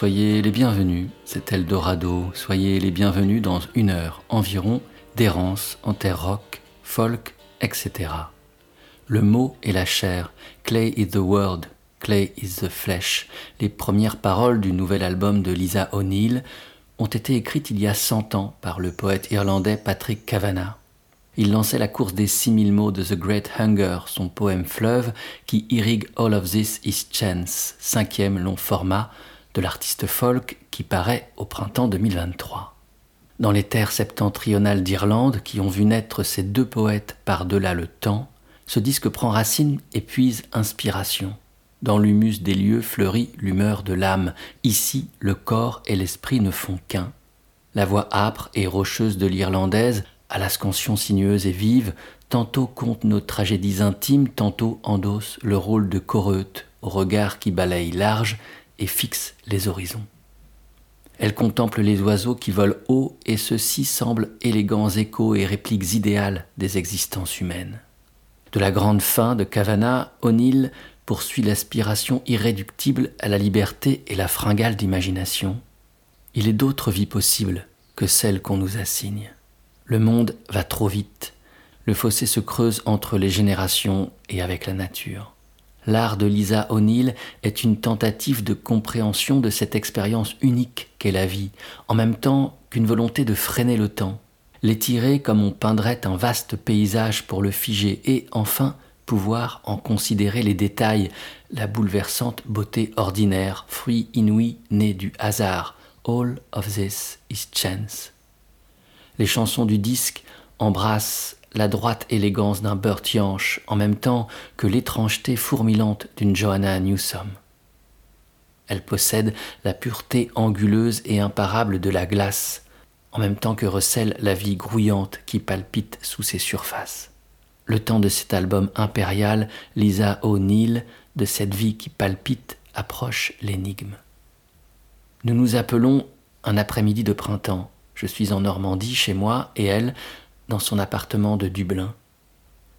Soyez les bienvenus, c'est Eldorado, soyez les bienvenus dans une heure environ d'errance en terre rock, folk, etc. Le mot est la chair, Clay is the world, Clay is the flesh. Les premières paroles du nouvel album de Lisa O'Neill ont été écrites il y a 100 ans par le poète irlandais Patrick Kavanagh. Il lançait la course des 6000 mots de The Great Hunger, son poème fleuve qui irrigue All of This Is Chance, cinquième long format de l'artiste folk qui paraît au printemps 2023. Dans les terres septentrionales d'Irlande qui ont vu naître ces deux poètes par-delà le temps, ce disque prend racine et puise inspiration. Dans l'humus des lieux fleurit l'humeur de l'âme. Ici, le corps et l'esprit ne font qu'un. La voix âpre et rocheuse de l'Irlandaise à l'ascension sinueuse et vive, tantôt conte nos tragédies intimes, tantôt endosse le rôle de Coreute, au regard qui balaye large fixe les horizons. Elle contemple les oiseaux qui volent haut et ceux-ci semblent élégants échos et répliques idéales des existences humaines. De la grande fin de Cavana, O'Neill poursuit l'aspiration irréductible à la liberté et la fringale d'imagination. Il est d'autres vies possibles que celles qu'on nous assigne. Le monde va trop vite. Le fossé se creuse entre les générations et avec la nature. L'art de Lisa O'Neill est une tentative de compréhension de cette expérience unique qu'est la vie, en même temps qu'une volonté de freiner le temps, l'étirer comme on peindrait un vaste paysage pour le figer et enfin pouvoir en considérer les détails, la bouleversante beauté ordinaire, fruit inouï né du hasard. All of this is chance. Les chansons du disque embrassent la droite élégance d'un Burt en même temps que l'étrangeté fourmilante d'une Johanna Newsom. Elle possède la pureté anguleuse et imparable de la glace, en même temps que recèle la vie grouillante qui palpite sous ses surfaces. Le temps de cet album impérial, Lisa O'Neill, de cette vie qui palpite, approche l'énigme. Nous nous appelons un après-midi de printemps, je suis en Normandie chez moi et elle dans son appartement de Dublin.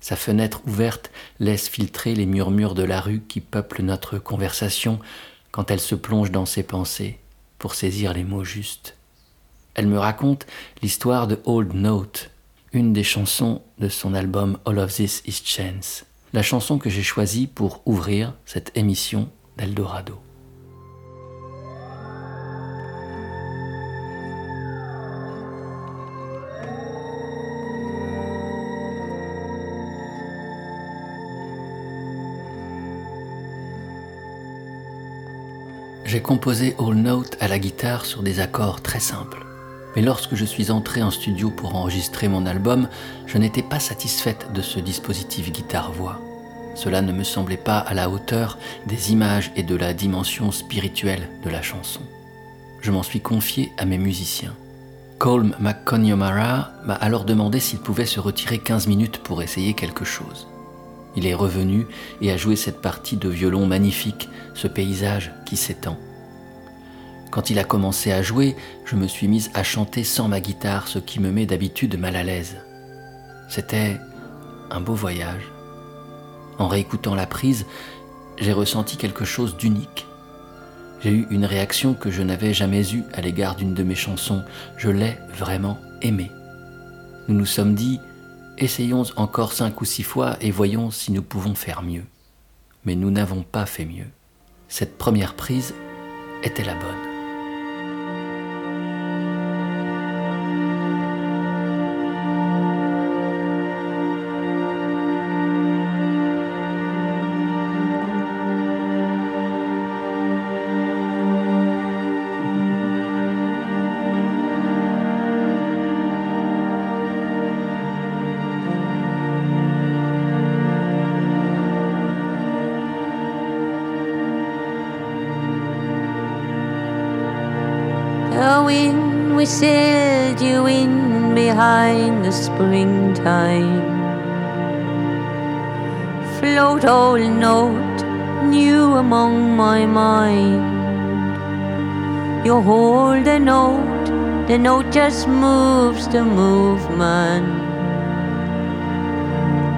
Sa fenêtre ouverte laisse filtrer les murmures de la rue qui peuplent notre conversation quand elle se plonge dans ses pensées pour saisir les mots justes. Elle me raconte l'histoire de Old Note, une des chansons de son album All of This Is Chance, la chanson que j'ai choisie pour ouvrir cette émission d'Eldorado. J'ai composé All Note à la guitare sur des accords très simples. Mais lorsque je suis entré en studio pour enregistrer mon album, je n'étais pas satisfaite de ce dispositif guitare-voix. Cela ne me semblait pas à la hauteur des images et de la dimension spirituelle de la chanson. Je m'en suis confié à mes musiciens. Colm McConyamara m'a alors demandé s'il pouvait se retirer 15 minutes pour essayer quelque chose. Il est revenu et a joué cette partie de violon magnifique, ce paysage qui s'étend. Quand il a commencé à jouer, je me suis mise à chanter sans ma guitare, ce qui me met d'habitude mal à l'aise. C'était un beau voyage. En réécoutant la prise, j'ai ressenti quelque chose d'unique. J'ai eu une réaction que je n'avais jamais eue à l'égard d'une de mes chansons. Je l'ai vraiment aimée. Nous nous sommes dit, Essayons encore cinq ou six fois et voyons si nous pouvons faire mieux. Mais nous n'avons pas fait mieux. Cette première prise était la bonne. Float old note, new among my mind. You hold the note, the note just moves the movement.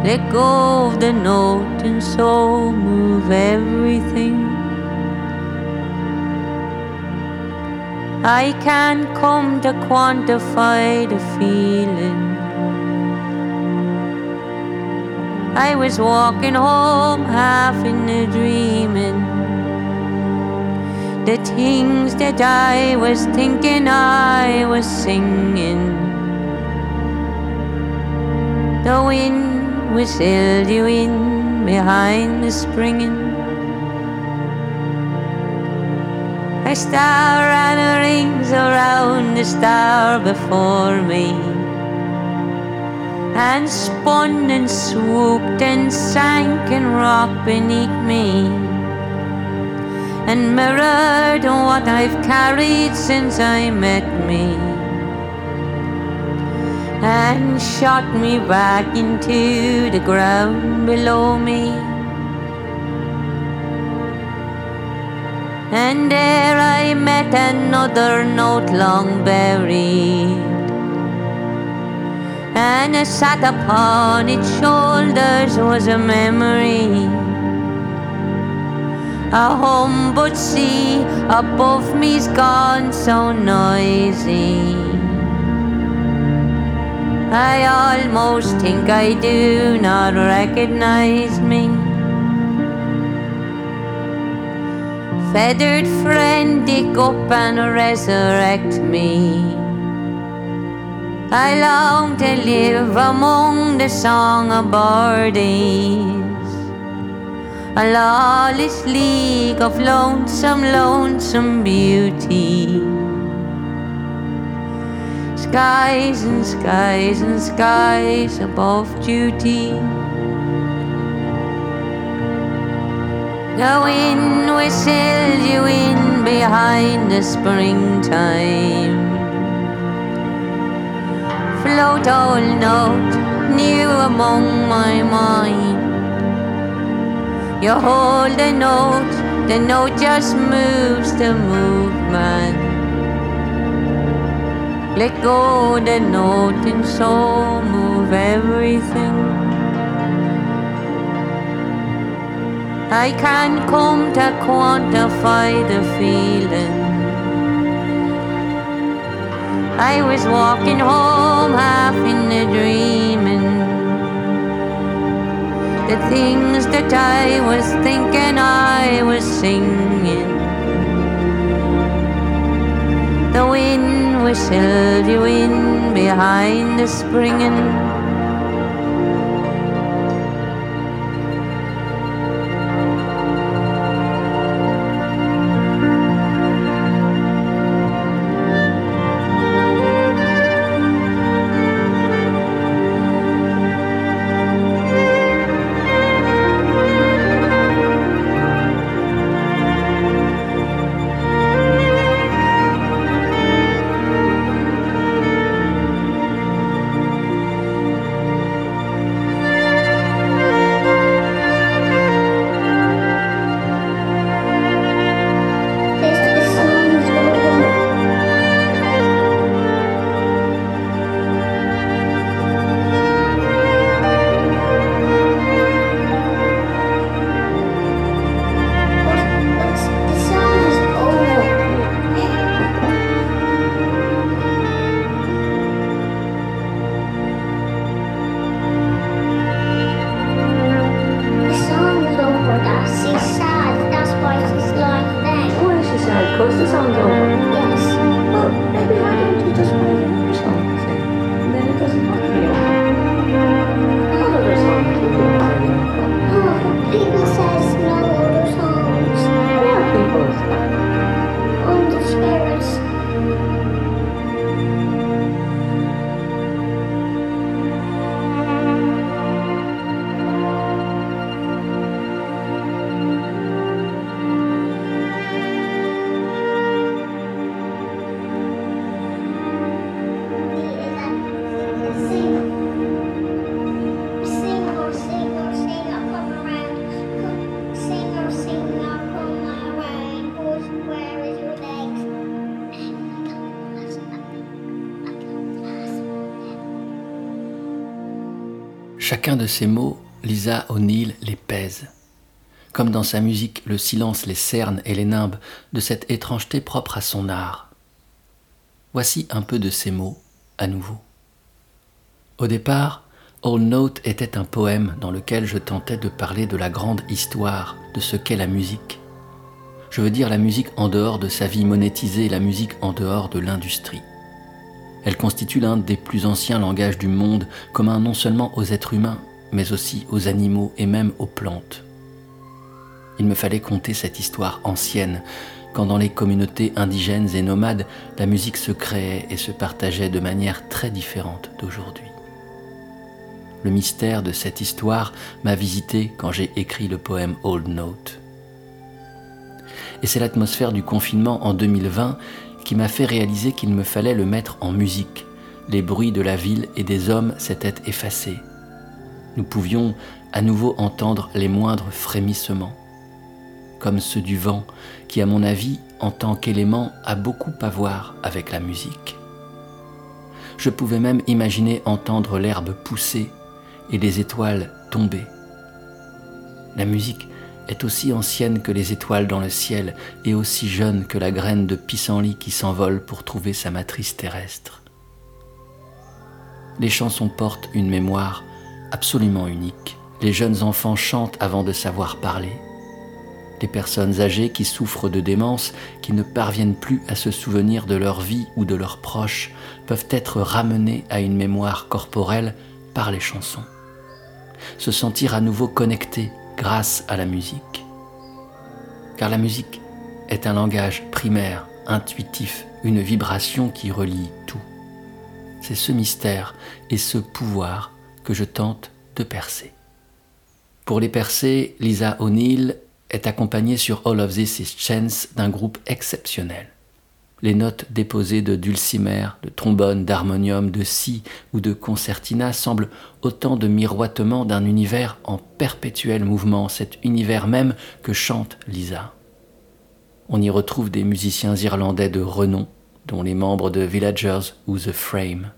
Let go of the note and so move everything. I can't come to quantify the feeling. I was walking home half in a dreaming. The things that I was thinking I was singing. The wind whistled you in behind the springing. A star and rings around the star before me, and spun and swooped and sank and rocked beneath me, and mirrored what I've carried since I met me, and shot me back into the ground below me. and there I met another note long buried. And I sat upon its shoulders was a memory. A home but sea above me's gone so noisy. I almost think I do not recognize me. feathered friend, dig up and resurrect me. I long to live among the song of birdies, a lawless league of lonesome, lonesome beauty. Skies and skies and skies above duty. The wind whistles you in behind the springtime. Float all note new among my mind. You hold the note, the note just moves the movement. Let go the note and so move everything. I can't come to quantify the feeling. I was walking home half in a dreaming. The things that I was thinking I was singing. The wind whistled you in behind the springing. De ces mots, Lisa O'Neill les pèse. Comme dans sa musique, le silence les cerne et les nimbe de cette étrangeté propre à son art. Voici un peu de ces mots à nouveau. Au départ, All Note était un poème dans lequel je tentais de parler de la grande histoire de ce qu'est la musique. Je veux dire la musique en dehors de sa vie monétisée, la musique en dehors de l'industrie. Elle constitue l'un des plus anciens langages du monde, commun non seulement aux êtres humains, mais aussi aux animaux et même aux plantes. Il me fallait conter cette histoire ancienne, quand dans les communautés indigènes et nomades, la musique se créait et se partageait de manière très différente d'aujourd'hui. Le mystère de cette histoire m'a visité quand j'ai écrit le poème Old Note. Et c'est l'atmosphère du confinement en 2020 qui m'a fait réaliser qu'il me fallait le mettre en musique. Les bruits de la ville et des hommes s'étaient effacés. Nous pouvions à nouveau entendre les moindres frémissements, comme ceux du vent, qui à mon avis, en tant qu'élément, a beaucoup à voir avec la musique. Je pouvais même imaginer entendre l'herbe pousser et les étoiles tomber. La musique est aussi ancienne que les étoiles dans le ciel et aussi jeune que la graine de pissenlit qui s'envole pour trouver sa matrice terrestre. Les chansons portent une mémoire absolument unique. Les jeunes enfants chantent avant de savoir parler. Les personnes âgées qui souffrent de démence, qui ne parviennent plus à se souvenir de leur vie ou de leurs proches, peuvent être ramenées à une mémoire corporelle par les chansons. Se sentir à nouveau connectés grâce à la musique. Car la musique est un langage primaire, intuitif, une vibration qui relie tout. C'est ce mystère et ce pouvoir que je tente de percer. Pour les percer, Lisa O'Neill est accompagnée sur All of This Is Chance d'un groupe exceptionnel les notes déposées de dulcimer, de trombone, d'harmonium, de si ou de concertina semblent autant de miroitements d'un univers en perpétuel mouvement, cet univers même que chante Lisa. On y retrouve des musiciens irlandais de renom, dont les membres de Villagers ou The Frame.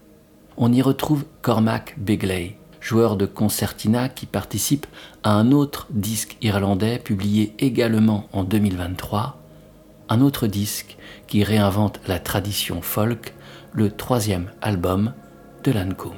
On y retrouve Cormac Begley, joueur de concertina qui participe à un autre disque irlandais publié également en 2023, un autre disque qui réinvente la tradition folk, le troisième album de Lancôme.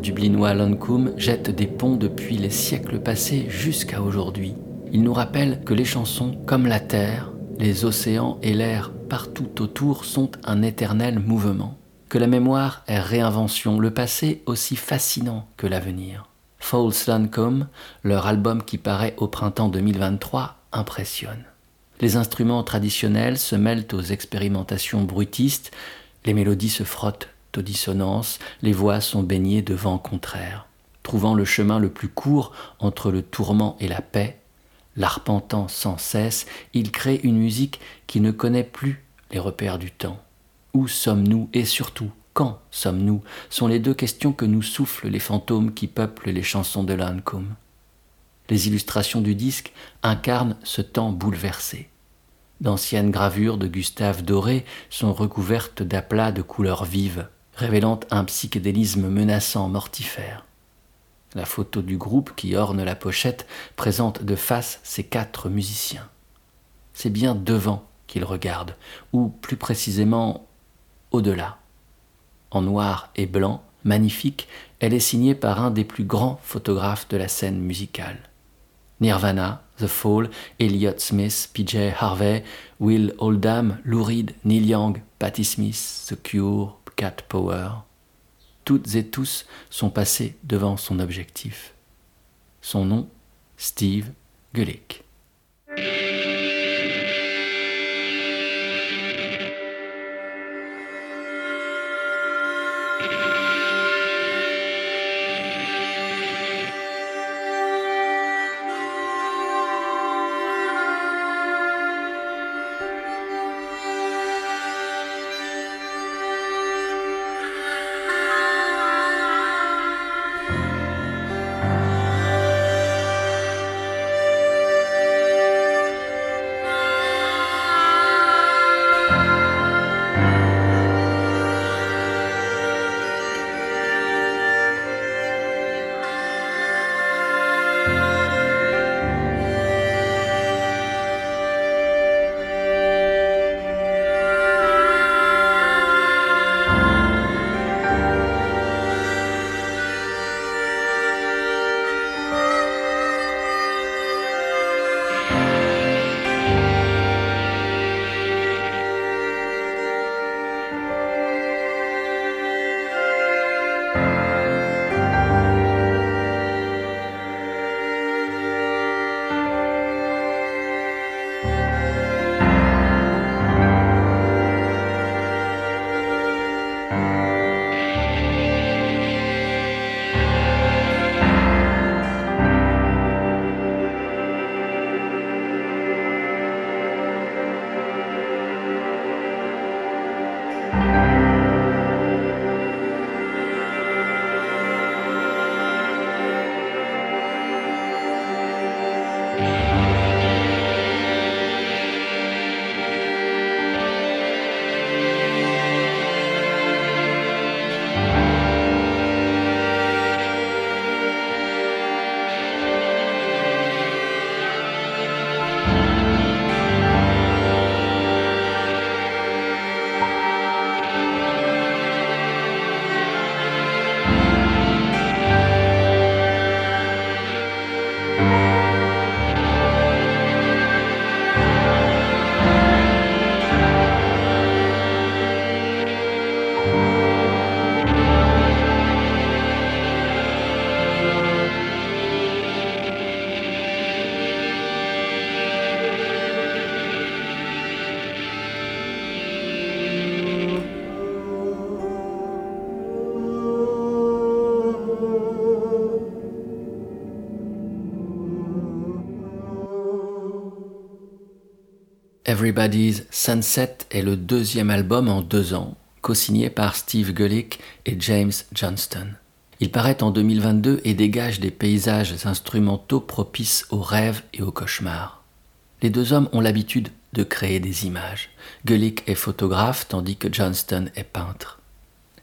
Dublinois Lancôme jette des ponts depuis les siècles passés jusqu'à aujourd'hui. Il nous rappelle que les chansons, comme la terre, les océans et l'air partout autour sont un éternel mouvement. Que la mémoire est réinvention, le passé aussi fascinant que l'avenir. False Lancôme, leur album qui paraît au printemps 2023, impressionne. Les instruments traditionnels se mêlent aux expérimentations bruitistes, les mélodies se frottent aux dissonances, les voix sont baignées de vents contraires. Trouvant le chemin le plus court entre le tourment et la paix, l'arpentant sans cesse, il crée une musique qui ne connaît plus les repères du temps. Où sommes-nous et surtout quand sommes-nous sont les deux questions que nous soufflent les fantômes qui peuplent les chansons de Lancôme. Les illustrations du disque incarnent ce temps bouleversé. D'anciennes gravures de Gustave Doré sont recouvertes d'aplats de couleurs vives révélant un psychédélisme menaçant, mortifère. La photo du groupe qui orne la pochette présente de face ces quatre musiciens. C'est bien devant qu'ils regardent, ou plus précisément au-delà. En noir et blanc, magnifique, elle est signée par un des plus grands photographes de la scène musicale. Nirvana, The Fall, Elliott Smith, PJ Harvey, Will Oldham, Lou Reed, Neil Young, Patti Smith, The Cure, Cat Power, toutes et tous sont passés devant son objectif. Son nom, Steve Gulick. Everybody's Sunset est le deuxième album en deux ans, co-signé par Steve Gullick et James Johnston. Il paraît en 2022 et dégage des paysages instrumentaux propices aux rêves et aux cauchemars. Les deux hommes ont l'habitude de créer des images. Gullick est photographe tandis que Johnston est peintre.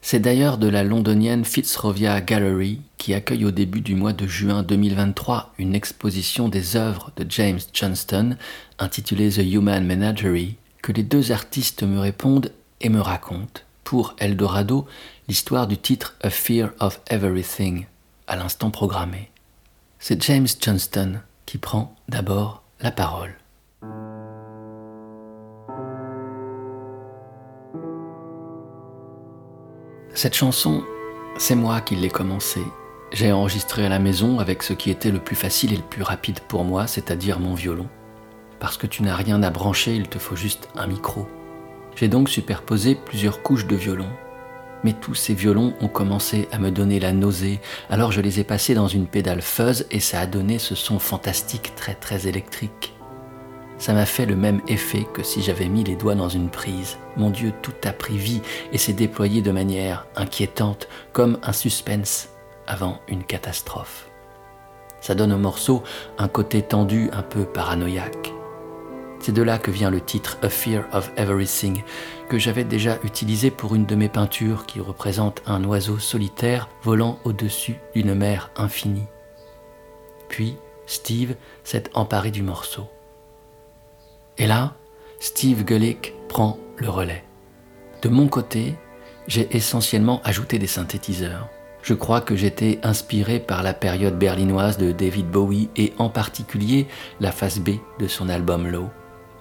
C'est d'ailleurs de la londonienne Fitzrovia Gallery qui accueille au début du mois de juin 2023 une exposition des œuvres de James Johnston intitulée The Human Menagerie que les deux artistes me répondent et me racontent pour Eldorado l'histoire du titre A Fear of Everything à l'instant programmé. C'est James Johnston qui prend d'abord la parole. Cette chanson, c'est moi qui l'ai commencée. J'ai enregistré à la maison avec ce qui était le plus facile et le plus rapide pour moi, c'est-à-dire mon violon. Parce que tu n'as rien à brancher, il te faut juste un micro. J'ai donc superposé plusieurs couches de violon. Mais tous ces violons ont commencé à me donner la nausée, alors je les ai passés dans une pédale fuzz et ça a donné ce son fantastique très très électrique ça m'a fait le même effet que si j'avais mis les doigts dans une prise. Mon Dieu, tout a pris vie et s'est déployé de manière inquiétante, comme un suspense avant une catastrophe. Ça donne au morceau un côté tendu, un peu paranoïaque. C'est de là que vient le titre A Fear of Everything, que j'avais déjà utilisé pour une de mes peintures qui représente un oiseau solitaire volant au-dessus d'une mer infinie. Puis, Steve s'est emparé du morceau. Et là, Steve Gullick prend le relais. De mon côté, j'ai essentiellement ajouté des synthétiseurs. Je crois que j'étais inspiré par la période berlinoise de David Bowie et en particulier la face B de son album Low.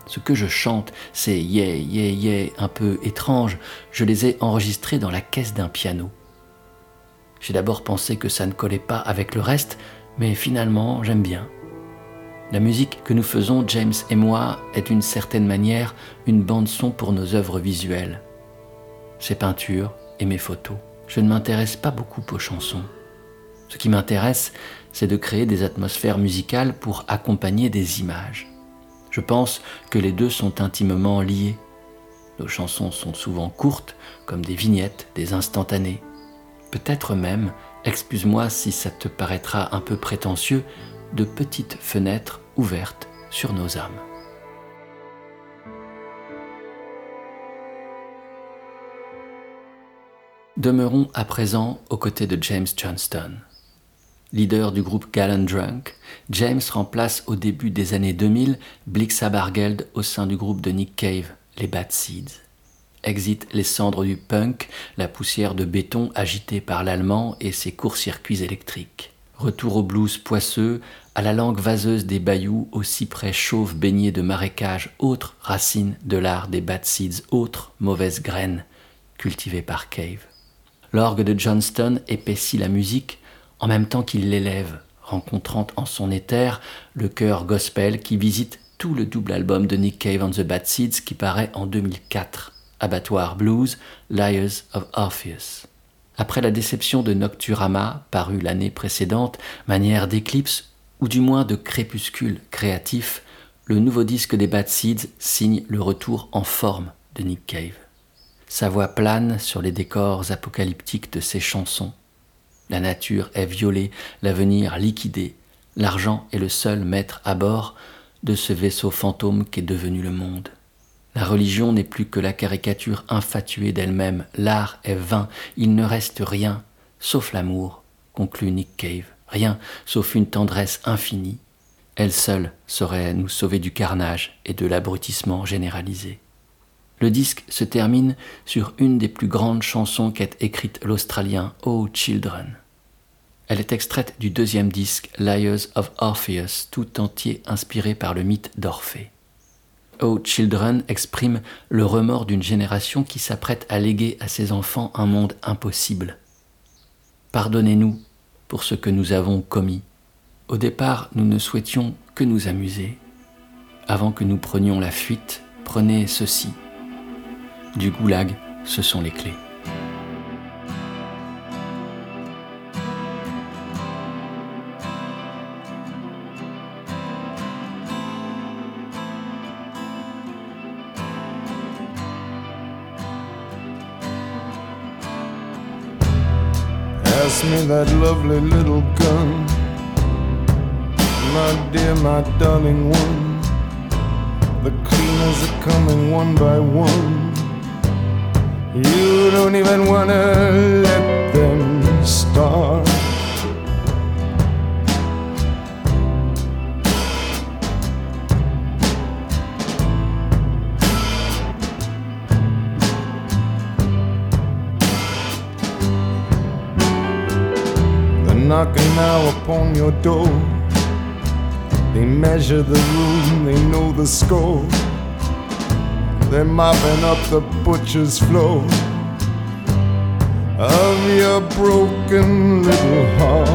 Ce que je chante, c'est yeah, yeah, yeah, un peu étrange. Je les ai enregistrés dans la caisse d'un piano. J'ai d'abord pensé que ça ne collait pas avec le reste, mais finalement j'aime bien. La musique que nous faisons, James et moi, est d'une certaine manière une bande-son pour nos œuvres visuelles. Ses peintures et mes photos. Je ne m'intéresse pas beaucoup aux chansons. Ce qui m'intéresse, c'est de créer des atmosphères musicales pour accompagner des images. Je pense que les deux sont intimement liés. Nos chansons sont souvent courtes, comme des vignettes, des instantanés. Peut-être même, excuse-moi si ça te paraîtra un peu prétentieux, de petites fenêtres ouvertes sur nos âmes. Demeurons à présent aux côtés de James Johnston. Leader du groupe Gallon Drunk, James remplace au début des années 2000 Blixa Bargeld au sein du groupe de Nick Cave, les Bad Seeds. Exit les cendres du punk, la poussière de béton agitée par l'allemand et ses courts-circuits électriques. Retour au blues poisseux, à la langue vaseuse des bayous, aux cyprès chauves baignés de marécages, autres racines de l'art des bad seeds, autres mauvaises graines cultivées par Cave. L'orgue de Johnston épaissit la musique en même temps qu'il l'élève, rencontrant en son éther le chœur gospel qui visite tout le double album de Nick Cave and the Bad Seeds qui paraît en 2004, Abattoir Blues, Liars of Orpheus. Après la déception de Nocturama, paru l'année précédente, manière d'éclipse ou du moins de crépuscule créatif, le nouveau disque des Bad Seeds signe le retour en forme de Nick Cave. Sa voix plane sur les décors apocalyptiques de ses chansons. La nature est violée, l'avenir liquidé, l'argent est le seul maître à bord de ce vaisseau fantôme qu'est devenu le monde. La religion n'est plus que la caricature infatuée d'elle-même, l'art est vain, il ne reste rien, sauf l'amour, conclut Nick Cave, rien, sauf une tendresse infinie. Elle seule saurait nous sauver du carnage et de l'abrutissement généralisé. Le disque se termine sur une des plus grandes chansons qu'ait écrite l'Australien Oh Children. Elle est extraite du deuxième disque Liars of Orpheus, tout entier inspiré par le mythe d'Orphée. Oh Children exprime le remords d'une génération qui s'apprête à léguer à ses enfants un monde impossible. Pardonnez-nous pour ce que nous avons commis. Au départ, nous ne souhaitions que nous amuser. Avant que nous prenions la fuite, prenez ceci. Du goulag, ce sont les clés. Me that lovely little gun. My dear, my darling one. The cleaners are coming one by one. You don't even wanna let They're mopping up the butcher's floor of your broken little heart.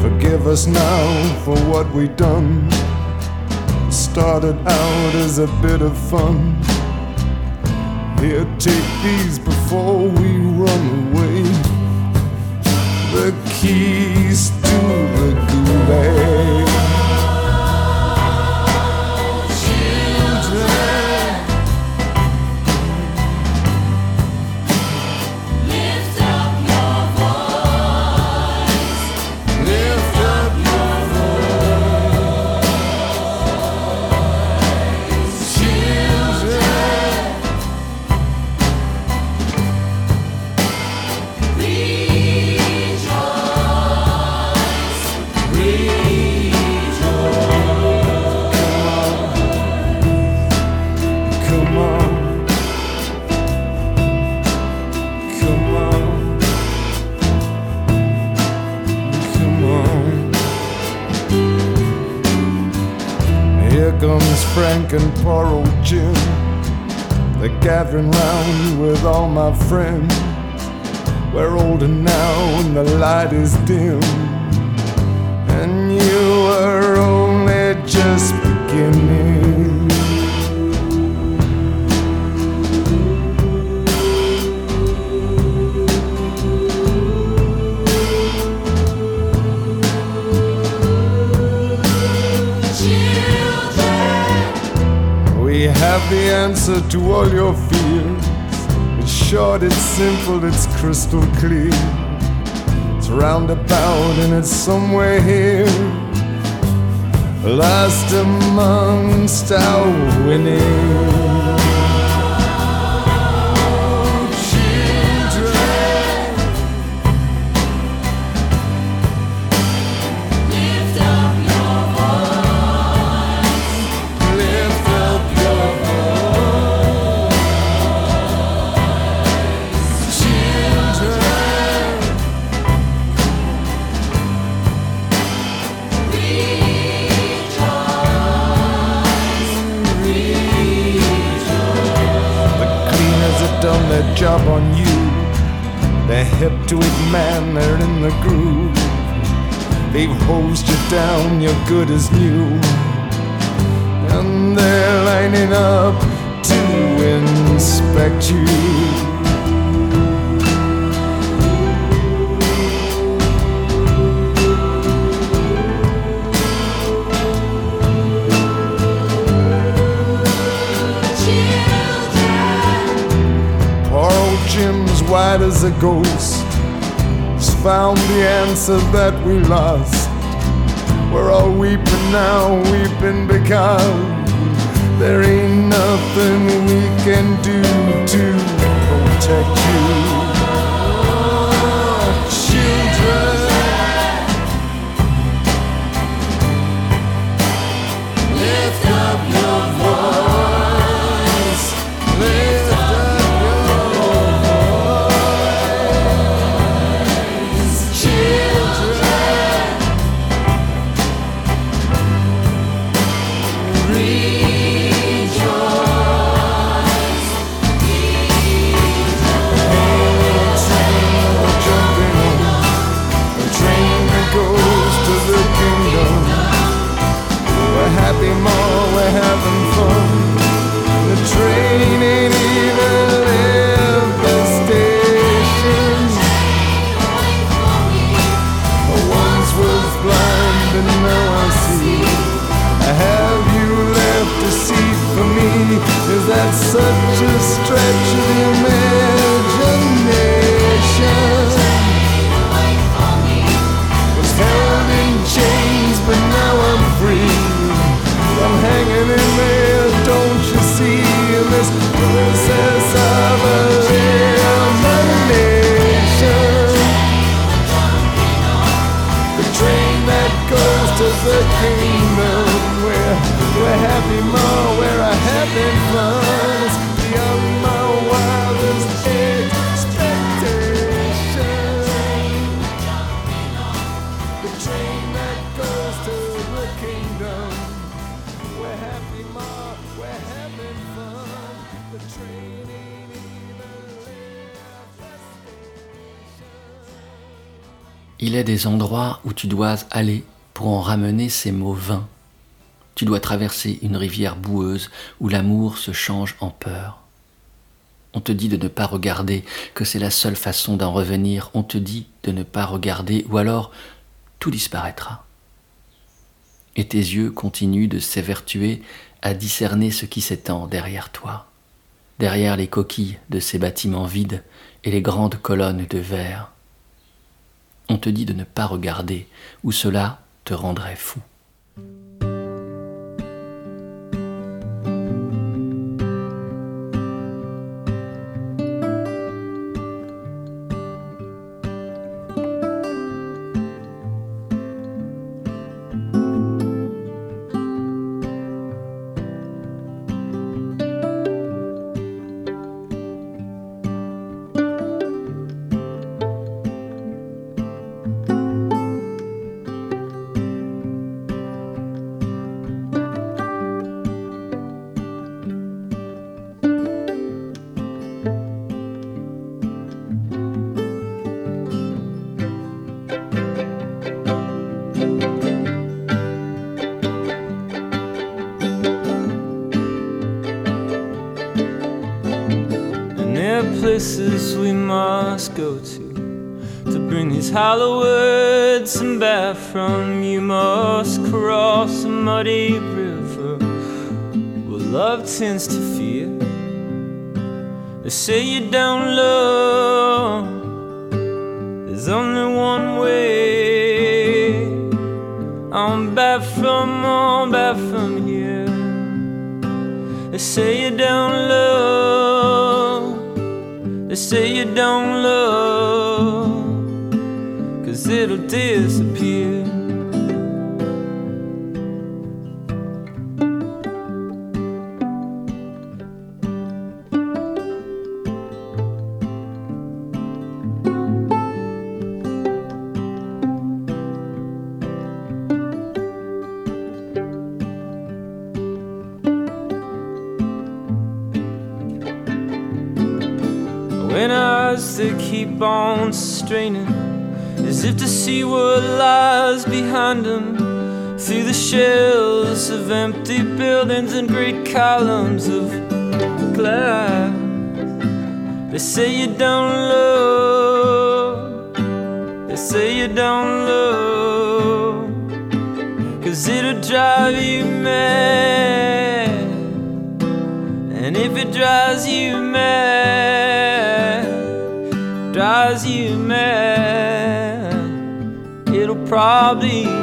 Forgive us now for what we done. Started out as a bit of fun. Here, take these before we run away. The keys to the gulag. Frank and poor old Jim. They're gathering round with all my friends. We're older now and the light is dim. And you are only just beginning. Have the answer to all your fears. It's short, it's simple, it's crystal clear. It's roundabout and it's somewhere here. Last amongst our winning. Down, you're good as new. And they're lining up to inspect you. All Jim's white as a ghost has found the answer that we lost. We're all weeping now, weeping because there ain't nothing we can do to protect you. Children. Lift up your voice. Lift tu dois aller pour en ramener ces mots vains. Tu dois traverser une rivière boueuse où l'amour se change en peur. On te dit de ne pas regarder, que c'est la seule façon d'en revenir. On te dit de ne pas regarder, ou alors tout disparaîtra. Et tes yeux continuent de s'évertuer à discerner ce qui s'étend derrière toi, derrière les coquilles de ces bâtiments vides et les grandes colonnes de verre. On te dit de ne pas regarder, ou cela te rendrait fou. Places we must go to to bring these hollow words and back from. You must cross a muddy river where love tends to fear. They say you don't love. There's only don't love. Cause it'll disappear. Say you don't love, they say you don't love, cause it'll drive you mad. And if it drives you mad, drives you mad, it'll probably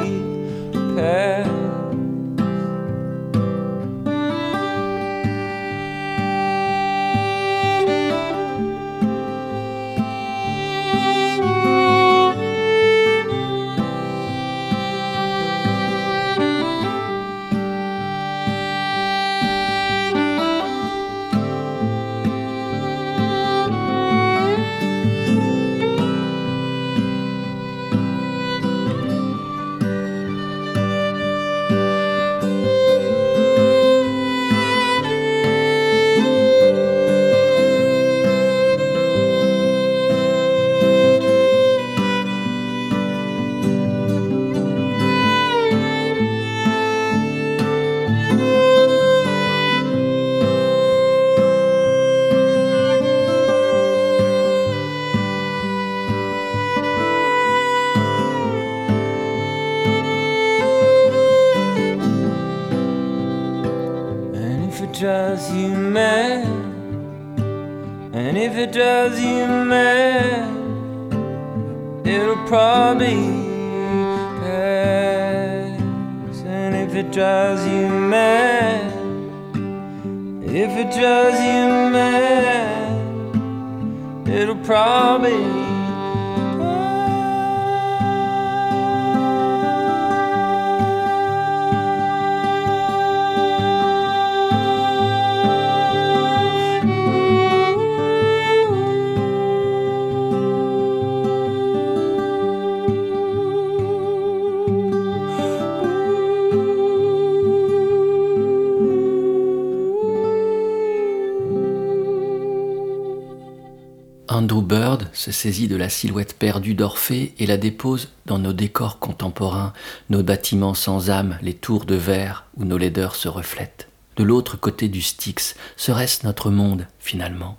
Bird se saisit de la silhouette perdue d'Orphée et la dépose dans nos décors contemporains, nos bâtiments sans âme, les tours de verre où nos laideurs se reflètent. De l'autre côté du Styx, serait-ce notre monde, finalement?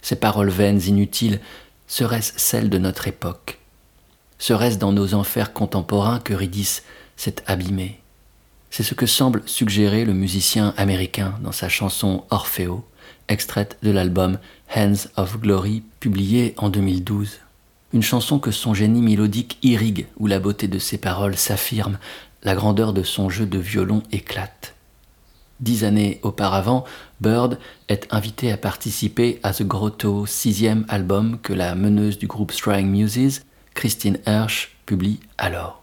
Ces paroles vaines, inutiles, seraient-ce celles de notre époque? Serait-ce dans nos enfers contemporains que Ridis s'est abîmé? C'est ce que semble suggérer le musicien américain dans sa chanson Orfeo, extraite de l'album Hands of Glory, publié en 2012. Une chanson que son génie mélodique irrigue, où la beauté de ses paroles s'affirme, la grandeur de son jeu de violon éclate. Dix années auparavant, Bird est invité à participer à The Grotto, sixième album que la meneuse du groupe Straying Muses, Christine Hirsch, publie alors.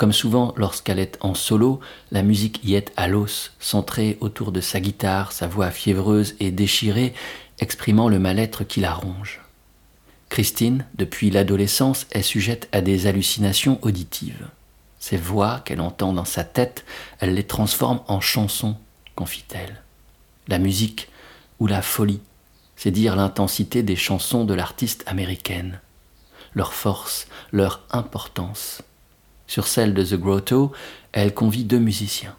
Comme souvent lorsqu'elle est en solo, la musique y est à l'os, centrée autour de sa guitare, sa voix fiévreuse et déchirée, exprimant le mal-être qui la ronge. Christine, depuis l'adolescence, est sujette à des hallucinations auditives. Ces voix qu'elle entend dans sa tête, elle les transforme en chansons, confie-t-elle. La musique ou la folie, c'est dire l'intensité des chansons de l'artiste américaine, leur force, leur importance. Sur celle de The Grotto, elle convie deux musiciens,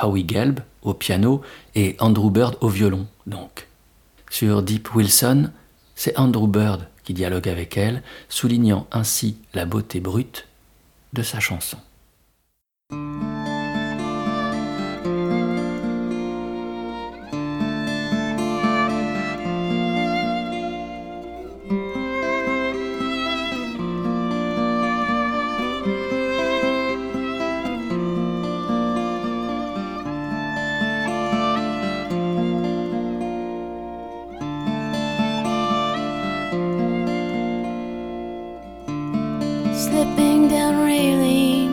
Howie Gelb au piano et Andrew Bird au violon, donc. Sur Deep Wilson, c'est Andrew Bird qui dialogue avec elle, soulignant ainsi la beauté brute de sa chanson. slipping down railing.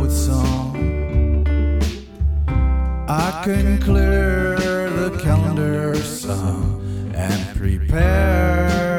With song. I can clear the calendar some and prepare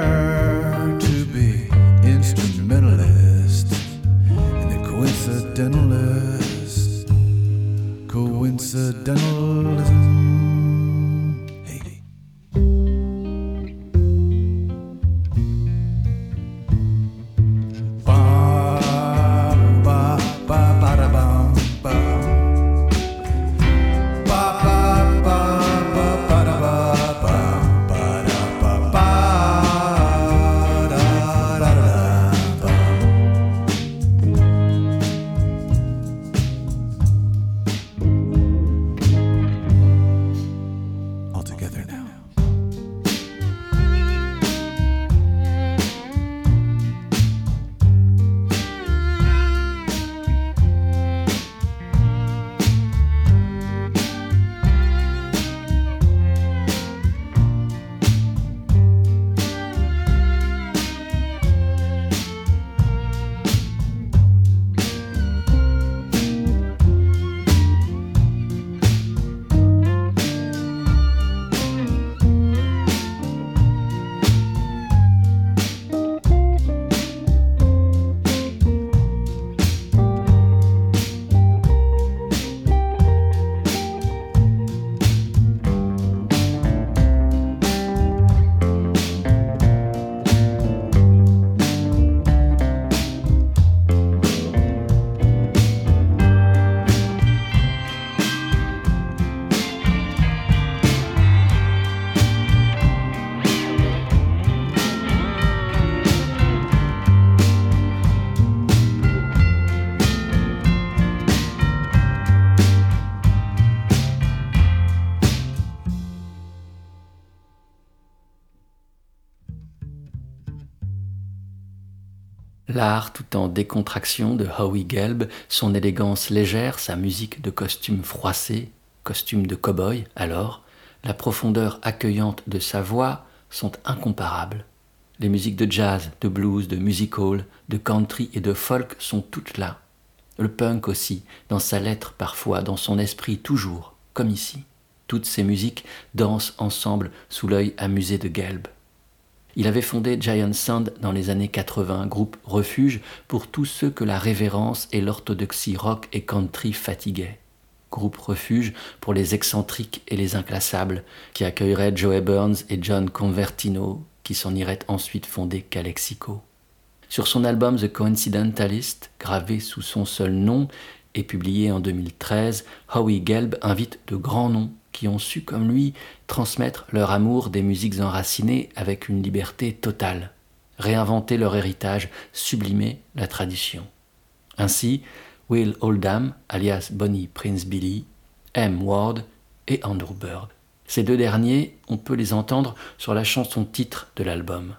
L'art tout en décontraction de Howie Gelb, son élégance légère, sa musique de costume froissé, costume de cow-boy alors, la profondeur accueillante de sa voix sont incomparables. Les musiques de jazz, de blues, de music hall, de country et de folk sont toutes là. Le punk aussi, dans sa lettre parfois, dans son esprit toujours, comme ici. Toutes ces musiques dansent ensemble sous l'œil amusé de Gelb. Il avait fondé Giant Sound dans les années 80, groupe refuge pour tous ceux que la révérence et l'orthodoxie rock et country fatiguaient. Groupe refuge pour les excentriques et les inclassables qui accueilleraient Joey Burns et John Convertino qui s'en iraient ensuite fonder Calexico. Sur son album The Coincidentalist, gravé sous son seul nom et publié en 2013, Howie Gelb invite de grands noms qui ont su, comme lui, transmettre leur amour des musiques enracinées avec une liberté totale, réinventer leur héritage, sublimer la tradition. Ainsi, Will Oldham, alias Bonnie Prince Billy, M. Ward et Andrew Bird. Ces deux derniers, on peut les entendre sur la chanson titre de l'album.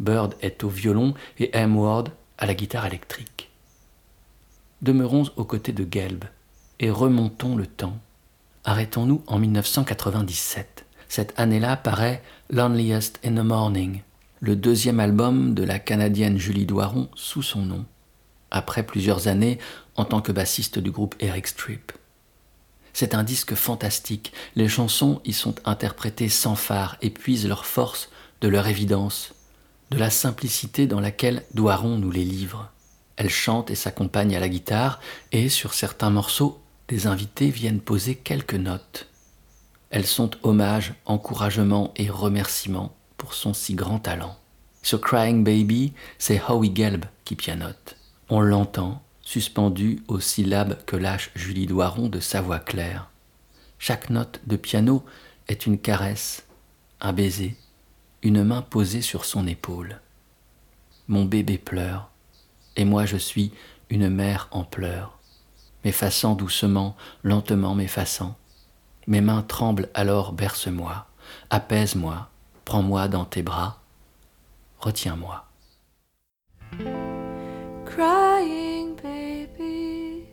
Bird est au violon et M. Ward à la guitare électrique. Demeurons aux côtés de Gelb et remontons le temps. Arrêtons-nous en 1997. Cette année-là paraît Loneliest in the Morning, le deuxième album de la Canadienne Julie Doiron sous son nom, après plusieurs années en tant que bassiste du groupe Eric Strip. C'est un disque fantastique, les chansons y sont interprétées sans phare et puisent leur force de leur évidence, de la simplicité dans laquelle Doiron nous les livre. Elle chante et s'accompagne à la guitare, et sur certains morceaux, des invités viennent poser quelques notes. Elles sont hommage, encouragement et remerciement pour son si grand talent. Sur Crying Baby, c'est Howie Gelb qui pianote. On l'entend, suspendu aux syllabes que lâche Julie Doiron de sa voix claire. Chaque note de piano est une caresse, un baiser, une main posée sur son épaule. Mon bébé pleure, et moi je suis une mère en pleurs, m'effaçant doucement, lentement m'effaçant. Mes mains tremblent alors, berce-moi, apaise-moi, prends-moi dans tes bras, retiens-moi. Crying baby,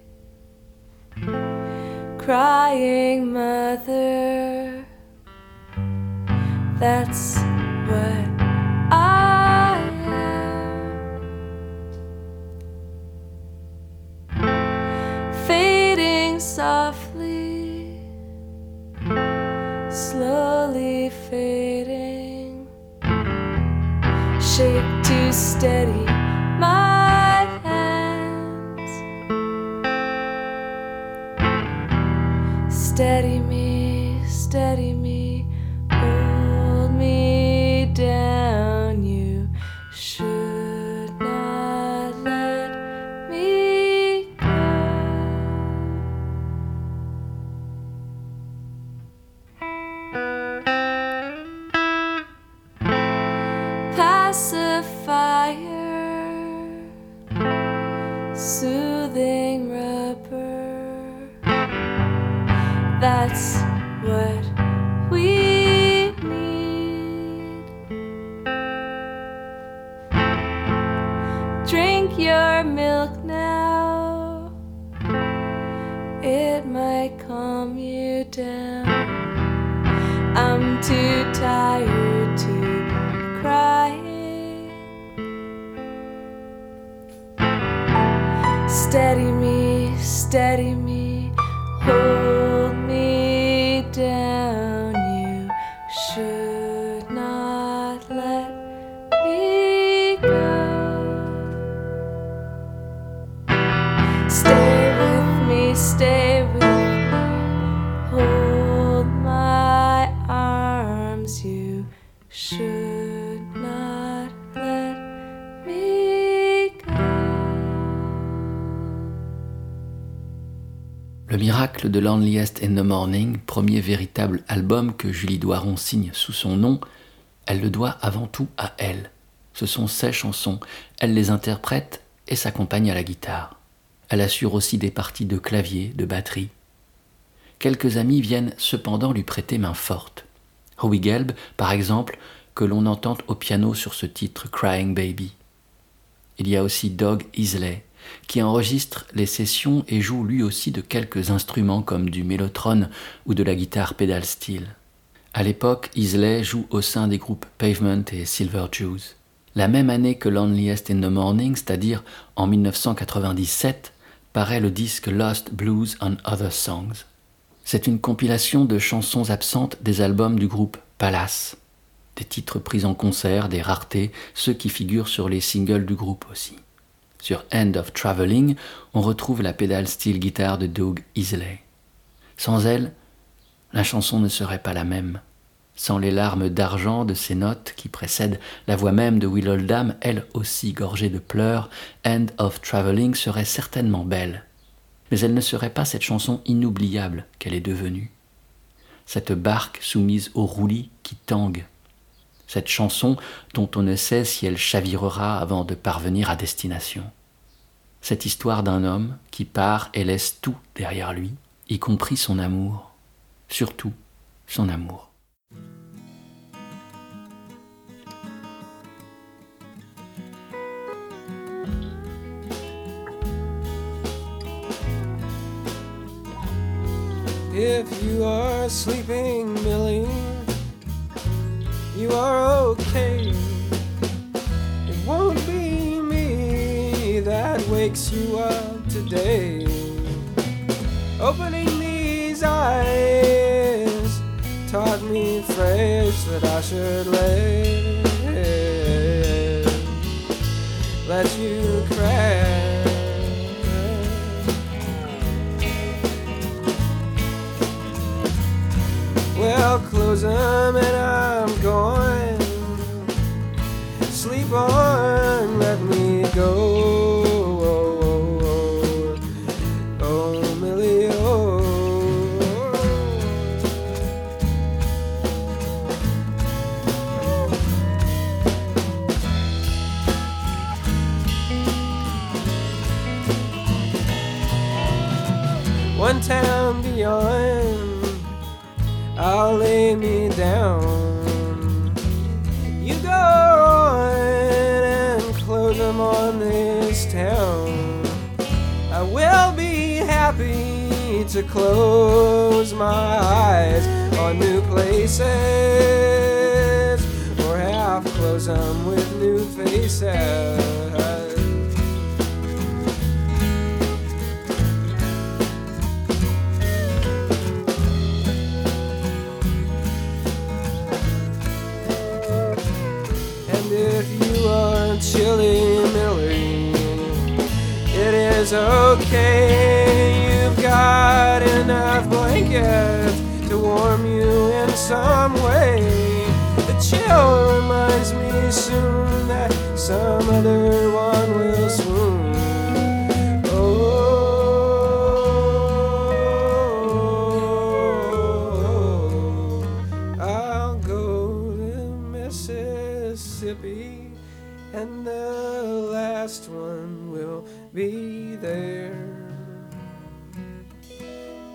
crying mother. That's what I softly, slowly fading. Shake to steady my hands. Steady too tired to crying. Steady me, steady me, hold de Loneliest in the Morning, premier véritable album que Julie Doiron signe sous son nom, elle le doit avant tout à elle. Ce sont ses chansons, elle les interprète et s'accompagne à la guitare. Elle assure aussi des parties de clavier, de batterie. Quelques amis viennent cependant lui prêter main forte. Howie Gelb, par exemple, que l'on entend au piano sur ce titre Crying Baby. Il y a aussi Doug Isley, qui enregistre les sessions et joue lui aussi de quelques instruments comme du mélotron ou de la guitare pedal steel. À l'époque, Isley joue au sein des groupes Pavement et Silver Jews. La même année que Loneliest in the Morning, c'est-à-dire en 1997, paraît le disque Lost Blues on Other Songs. C'est une compilation de chansons absentes des albums du groupe Palace. Des titres pris en concert, des raretés, ceux qui figurent sur les singles du groupe aussi. Sur End of Traveling, on retrouve la pédale style guitare de Doug Isley. Sans elle, la chanson ne serait pas la même. Sans les larmes d'argent de ces notes qui précèdent la voix même de Will Oldham, elle aussi gorgée de pleurs, End of Traveling serait certainement belle. Mais elle ne serait pas cette chanson inoubliable qu'elle est devenue. Cette barque soumise au roulis qui tangue. Cette chanson dont on ne sait si elle chavirera avant de parvenir à destination. Cette histoire d'un homme qui part et laisse tout derrière lui, y compris son amour, surtout son amour. You are okay. It won't be me that wakes you up today. Opening these eyes taught me phrase that I should let let you crash. Well, close them and I'm close my eyes on new places or half close them with new faces. To warm you in some way. The chill reminds me soon that some other one will swoon. Oh, I'll go to Mississippi, and the last one will be there.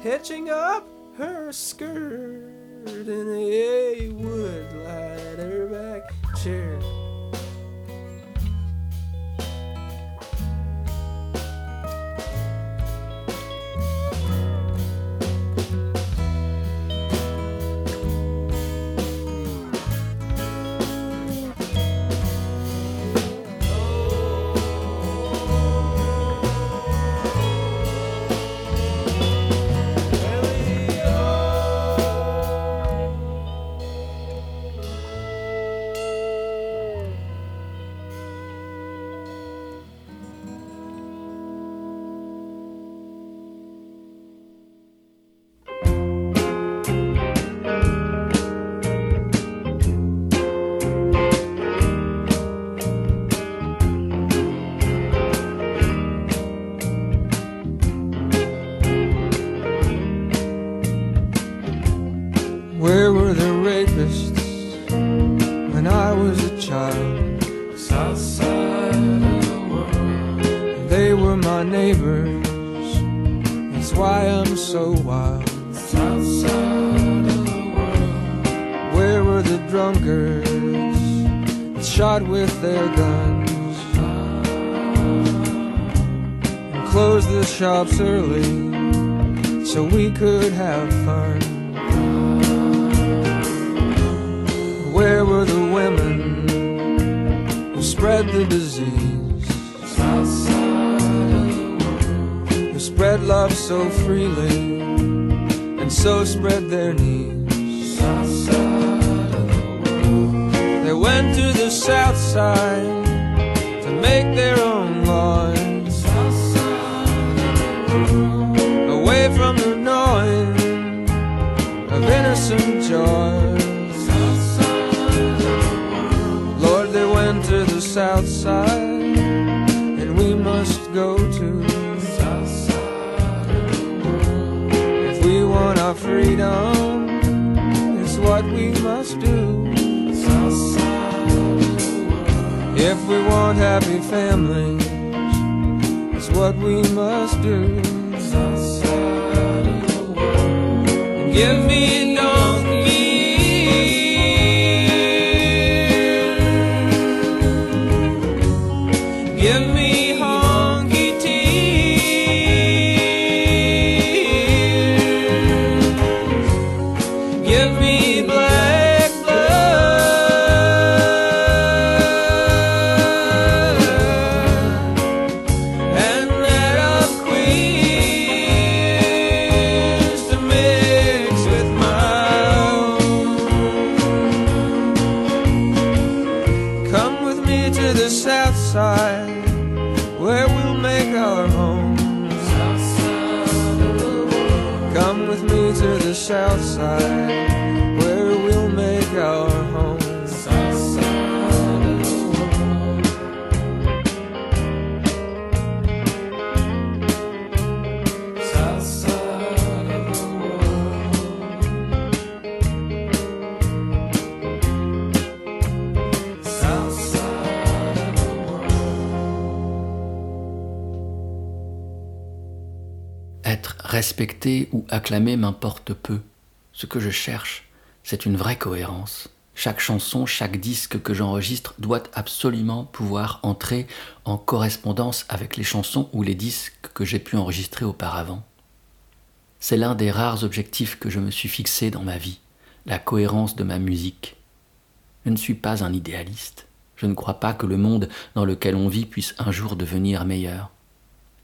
Hitching up her skirt in a wood ladder back chair. The south side to make their own lives away from the noise of innocent joy. Lord, they went to the south side, and we must go to. the south side If we want our freedom, it's what we must do. We want happy families, it's what we must do. Give me a Ou acclamé m'importe peu. Ce que je cherche, c'est une vraie cohérence. Chaque chanson, chaque disque que j'enregistre doit absolument pouvoir entrer en correspondance avec les chansons ou les disques que j'ai pu enregistrer auparavant. C'est l'un des rares objectifs que je me suis fixé dans ma vie, la cohérence de ma musique. Je ne suis pas un idéaliste. Je ne crois pas que le monde dans lequel on vit puisse un jour devenir meilleur.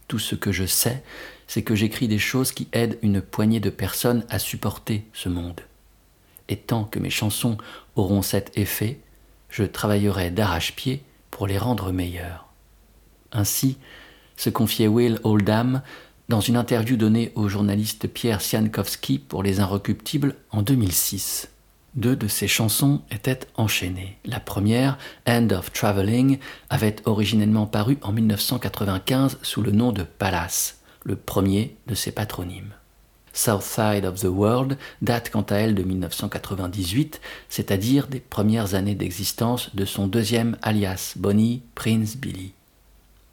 Tout ce que je sais, c'est que j'écris des choses qui aident une poignée de personnes à supporter ce monde et tant que mes chansons auront cet effet, je travaillerai d'arrache-pied pour les rendre meilleures. Ainsi se confiait Will Oldham dans une interview donnée au journaliste Pierre Siankowski pour Les Inrecuptibles en 2006. Deux de ses chansons étaient enchaînées. La première, End of Traveling, avait originellement paru en 1995 sous le nom de Palace, le premier de ses patronymes. South Side of the World date quant à elle de 1998, c'est-à-dire des premières années d'existence de son deuxième alias, Bonnie Prince Billy.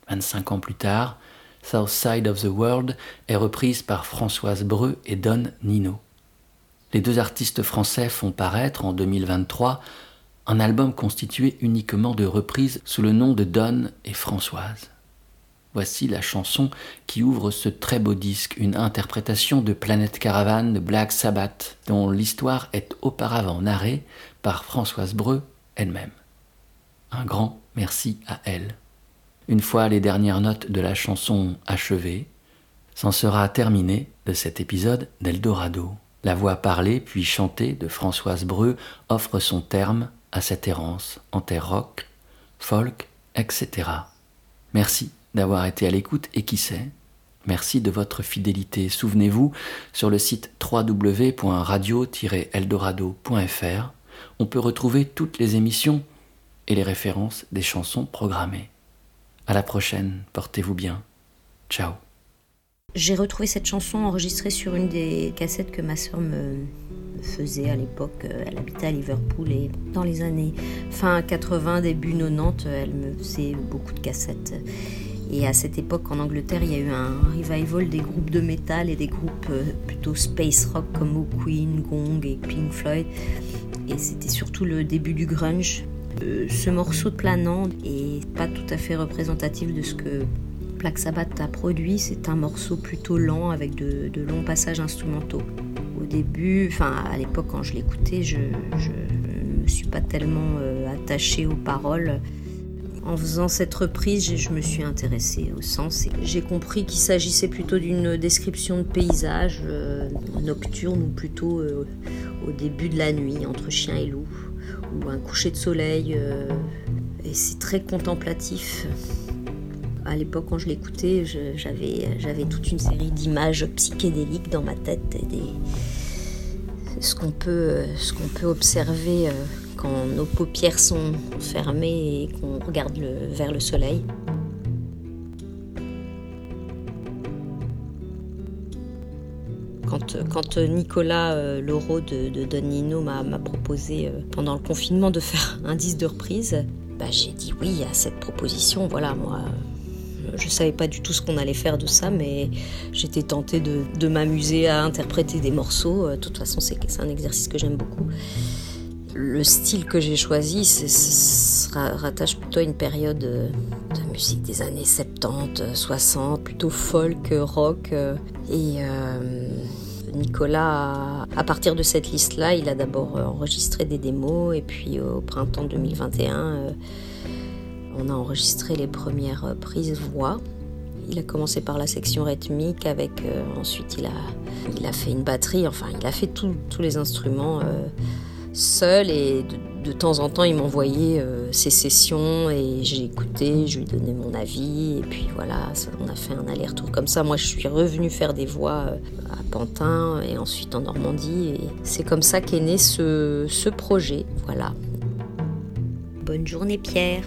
25 ans plus tard, South Side of the World est reprise par Françoise Breu et Don Nino. Les deux artistes français font paraître en 2023 un album constitué uniquement de reprises sous le nom de Don et Françoise. Voici la chanson qui ouvre ce très beau disque, une interprétation de Planète Caravane de Black Sabbath, dont l'histoire est auparavant narrée par Françoise Breu elle-même. Un grand merci à elle. Une fois les dernières notes de la chanson achevées, s'en sera terminé de cet épisode d'Eldorado. La voix parlée puis chantée de Françoise Breu offre son terme à cette errance en terre rock, folk, etc. Merci d'avoir été à l'écoute et qui sait, merci de votre fidélité. Souvenez-vous, sur le site www.radio-eldorado.fr, on peut retrouver toutes les émissions et les références des chansons programmées. À la prochaine, portez-vous bien. Ciao. J'ai retrouvé cette chanson enregistrée sur une des cassettes que ma sœur me faisait à l'époque. Elle habitait à Liverpool et dans les années fin 80, début 90, elle me faisait beaucoup de cassettes. Et à cette époque, en Angleterre, il y a eu un revival des groupes de métal et des groupes euh, plutôt space rock comme Queen, Gong et Pink Floyd. Et c'était surtout le début du grunge. Euh, ce morceau de planant est pas tout à fait représentatif de ce que Black Sabbath a produit. C'est un morceau plutôt lent avec de, longs passages instrumentaux. Au début, enfin à l'époque quand je l'écoutais, je ne me suis pas tellement euh, attachée aux paroles. En faisant cette reprise, je me suis intéressée au sens et j'ai compris qu'il s'agissait plutôt d'une description de paysage euh, nocturne ou plutôt euh, au début de la nuit entre chien et loup ou un coucher de soleil euh, et c'est très contemplatif. À l'époque, quand je l'écoutais, j'avais, toute une série d'images psychédéliques dans ma tête et ce qu'on peut observer quand nos paupières sont fermées et qu'on regarde vers le soleil. Quand, Nicolas euh, Laureau de, de Don Nino m'a proposé euh, pendant le confinement de faire un disque de reprise, bah, j'ai dit oui à cette proposition. Voilà, moi, je ne savais pas du tout ce qu'on allait faire de ça, mais j'étais tentée de, de m'amuser à interpréter des morceaux. De toute façon, c'est un exercice que j'aime beaucoup le style que j'ai choisi se rattache plutôt à une période euh, de musique des années 70, 60, plutôt folk, rock. Euh, et euh, Nicolas, à partir de cette liste-là, il a d'abord enregistré des démos et puis au printemps 2021, on a enregistré les premières prises voix. Il a commencé par la section rythmique, avec ensuite il a fait une batterie, enfin il a fait tous les instruments seul et de, temps en temps il m'envoyait euh, ses sessions et j'ai écouté, je lui donnais mon avis et puis voilà, on a fait un aller-retour comme ça. Moi je suis revenue faire des voix euh, à Pantin et ensuite en Normandie et c'est comme ça qu'est né ce, ce projet. Voilà. Bonne journée Pierre.